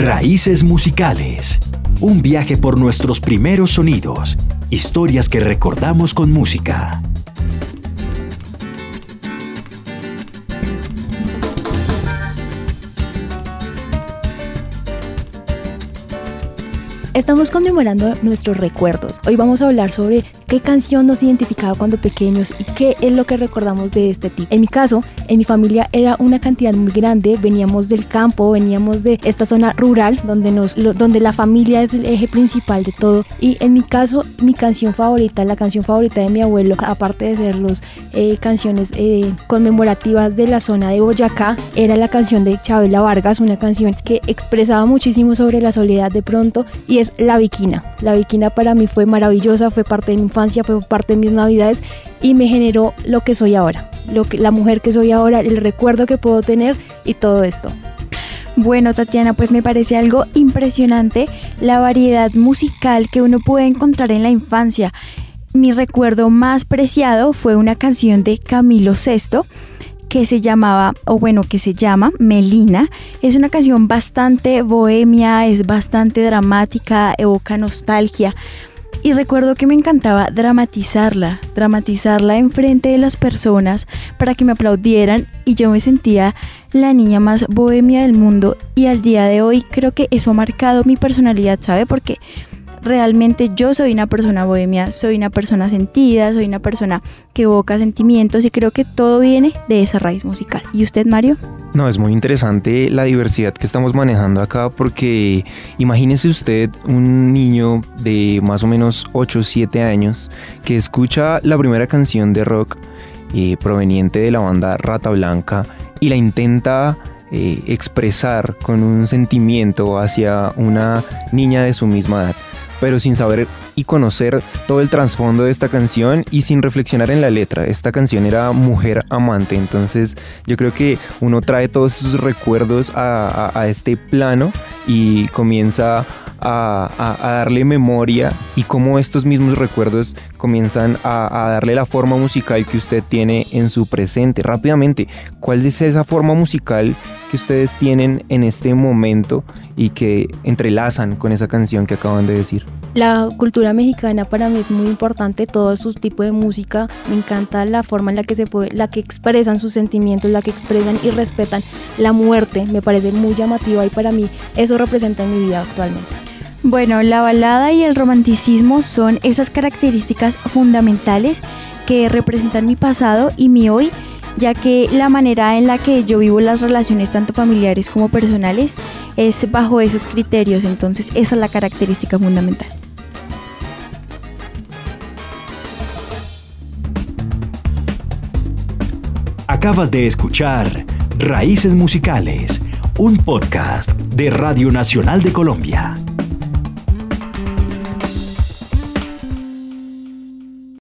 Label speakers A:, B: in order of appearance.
A: Raíces musicales. Un viaje por nuestros primeros sonidos. Historias que recordamos con música.
B: Estamos conmemorando nuestros recuerdos. Hoy vamos a hablar sobre qué canción nos identificaba cuando pequeños y qué es lo que recordamos de este tipo. En mi caso, en mi familia era una cantidad muy grande, veníamos del campo, veníamos de esta zona rural donde, nos, donde la familia es el eje principal de todo. Y en mi caso, mi canción favorita, la canción favorita de mi abuelo, aparte de ser las eh, canciones eh, conmemorativas de la zona de Boyacá, era la canción de Chabela Vargas, una canción que expresaba muchísimo sobre la soledad de pronto y es La Viquina. La Viquina para mí fue maravillosa, fue parte de mi fue parte de mis navidades y me generó lo que soy ahora, lo que, la mujer que soy ahora, el recuerdo que puedo tener y todo esto.
C: Bueno, Tatiana, pues me parece algo impresionante la variedad musical que uno puede encontrar en la infancia. Mi recuerdo más preciado fue una canción de Camilo VI que se llamaba, o bueno, que se llama Melina. Es una canción bastante bohemia, es bastante dramática, evoca nostalgia. Y recuerdo que me encantaba dramatizarla, dramatizarla enfrente de las personas para que me aplaudieran y yo me sentía la niña más bohemia del mundo y al día de hoy creo que eso ha marcado mi personalidad, ¿sabe? Porque realmente yo soy una persona bohemia, soy una persona sentida, soy una persona que evoca sentimientos y creo que todo viene de esa raíz musical. ¿Y usted, Mario?
D: No, es muy interesante la diversidad que estamos manejando acá porque imagínese usted un niño de más o menos 8 o 7 años que escucha la primera canción de rock eh, proveniente de la banda Rata Blanca y la intenta eh, expresar con un sentimiento hacia una niña de su misma edad pero sin saber y conocer todo el trasfondo de esta canción y sin reflexionar en la letra. Esta canción era Mujer Amante, entonces yo creo que uno trae todos esos recuerdos a, este plano y comienza a, darle memoria y cómo estos mismos recuerdos comienzan a, darle la forma musical que usted tiene en su presente. Rápidamente, ¿cuál es esa forma musical que ustedes tienen en este momento y que entrelazan con esa canción que acaban de decir?
B: La cultura mexicana para mí es muy importante, todo su tipo de música, me encanta la forma en la que se puede, la que expresan sus sentimientos, la que expresan y respetan la muerte, me parece muy llamativa y para mí eso representa en mi vida actualmente.
C: Bueno, la balada y el romanticismo son esas características fundamentales que representan mi pasado y mi hoy, ya que la manera en la que yo vivo las relaciones tanto familiares como personales es bajo esos criterios, entonces esa es la característica fundamental.
A: Acabas de escuchar Raíces Musicales, un podcast de Radio Nacional de Colombia.